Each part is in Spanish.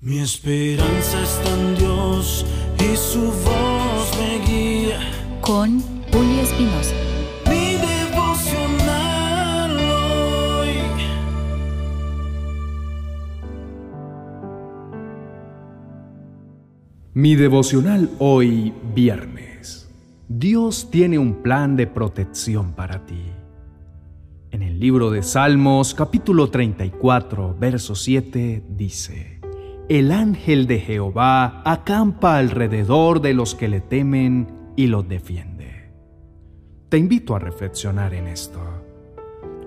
Mi esperanza está en Dios y su voz me guía. Con Julio Espinosa. Mi devocional hoy. Mi devocional hoy viernes. Dios tiene un plan de protección para ti. En el libro de Salmos capítulo 34, verso 7 dice, El ángel de Jehová acampa alrededor de los que le temen y los defiende. Te invito a reflexionar en esto.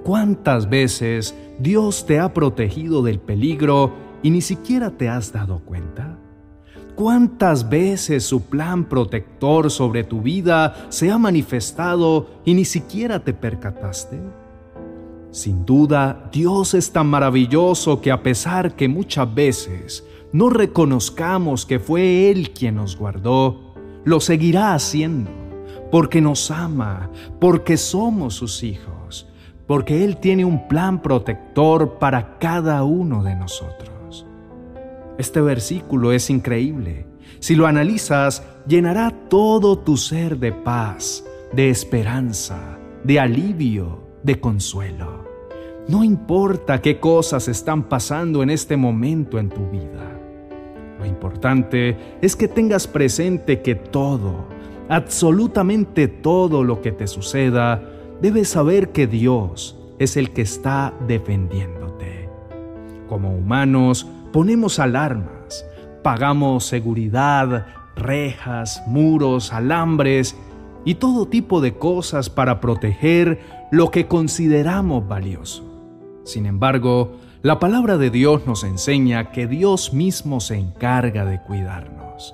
¿Cuántas veces Dios te ha protegido del peligro y ni siquiera te has dado cuenta? ¿Cuántas veces su plan protector sobre tu vida se ha manifestado y ni siquiera te percataste? Sin duda, Dios es tan maravilloso que a pesar que muchas veces no reconozcamos que fue Él quien nos guardó, lo seguirá haciendo, porque nos ama, porque somos sus hijos, porque Él tiene un plan protector para cada uno de nosotros. Este versículo es increíble. Si lo analizas, llenará todo tu ser de paz, de esperanza, de alivio, de consuelo. No importa qué cosas están pasando en este momento en tu vida. Lo importante es que tengas presente que todo, absolutamente todo lo que te suceda, debes saber que Dios es el que está defendiéndote. Como humanos, ponemos alarmas, pagamos seguridad, rejas, muros, alambres y todo tipo de cosas para proteger lo que consideramos valioso. Sin embargo, la palabra de Dios nos enseña que Dios mismo se encarga de cuidarnos.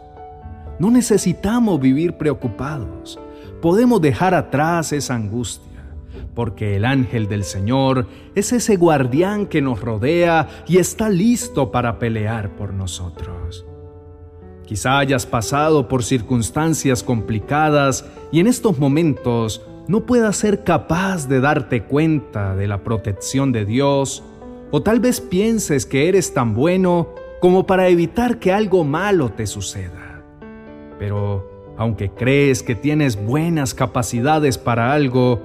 No necesitamos vivir preocupados. Podemos dejar atrás esa angustia, porque el ángel del Señor es ese guardián que nos rodea y está listo para pelear por nosotros. Quizá hayas pasado por circunstancias complicadas y en estos momentos no puedas ser capaz de darte cuenta de la protección de Dios, o tal vez pienses que eres tan bueno como para evitar que algo malo te suceda. Pero, aunque crees que tienes buenas capacidades para algo,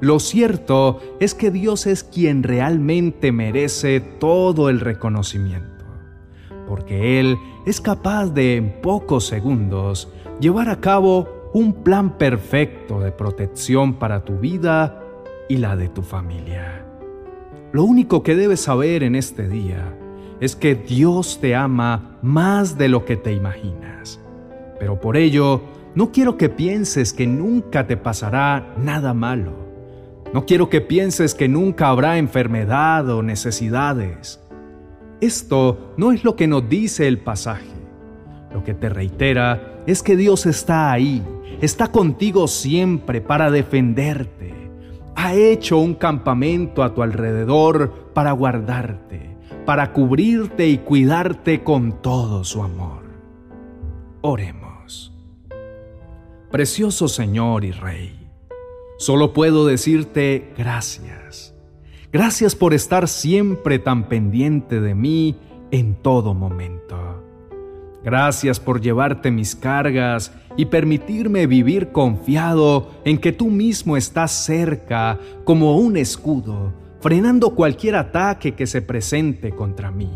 lo cierto es que Dios es quien realmente merece todo el reconocimiento, porque Él es capaz de en pocos segundos llevar a cabo un plan perfecto de protección para tu vida y la de tu familia. Lo único que debes saber en este día es que Dios te ama más de lo que te imaginas. Pero por ello, no quiero que pienses que nunca te pasará nada malo. No quiero que pienses que nunca habrá enfermedad o necesidades. Esto no es lo que nos dice el pasaje. Lo que te reitera es que Dios está ahí está contigo siempre para defenderte. Ha hecho un campamento a tu alrededor para guardarte, para cubrirte y cuidarte con todo su amor. Oremos. Precioso Señor y Rey, solo puedo decirte gracias. Gracias por estar siempre tan pendiente de mí en todo momento. Gracias por llevarte mis cargas y permitirme vivir confiado en que tú mismo estás cerca como un escudo, frenando cualquier ataque que se presente contra mí.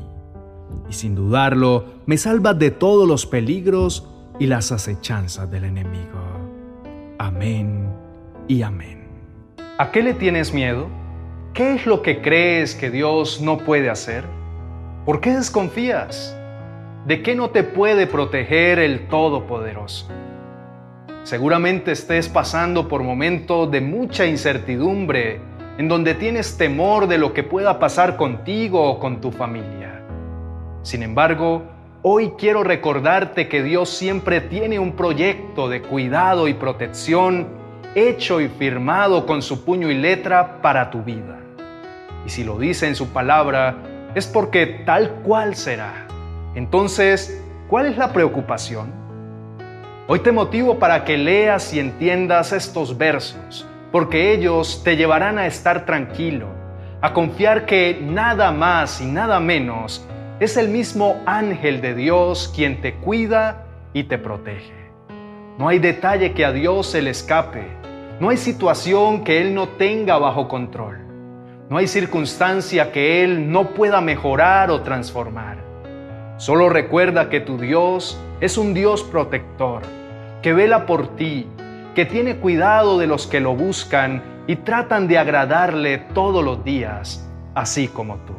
Y sin dudarlo, me salvas de todos los peligros y las acechanzas del enemigo. Amén y amén. ¿A qué le tienes miedo? ¿Qué es lo que crees que Dios no puede hacer? ¿Por qué desconfías? ¿De qué no te puede proteger el Todopoderoso? Seguramente estés pasando por momentos de mucha incertidumbre, en donde tienes temor de lo que pueda pasar contigo o con tu familia. Sin embargo, hoy quiero recordarte que Dios siempre tiene un proyecto de cuidado y protección hecho y firmado con su puño y letra para tu vida. Y si lo dice en su palabra, es porque tal cual será. Entonces, ¿cuál es la preocupación? Hoy te motivo para que leas y entiendas estos versos, porque ellos te llevarán a estar tranquilo, a confiar que nada más y nada menos es el mismo ángel de Dios quien te cuida y te protege. No hay detalle que a Dios se le escape. No hay situación que Él no tenga bajo control. No hay circunstancia que Él no pueda mejorar o transformar. Solo recuerda que tu Dios es un Dios protector, que vela por ti, que tiene cuidado de los que lo buscan y tratan de agradarle todos los días, así como tú.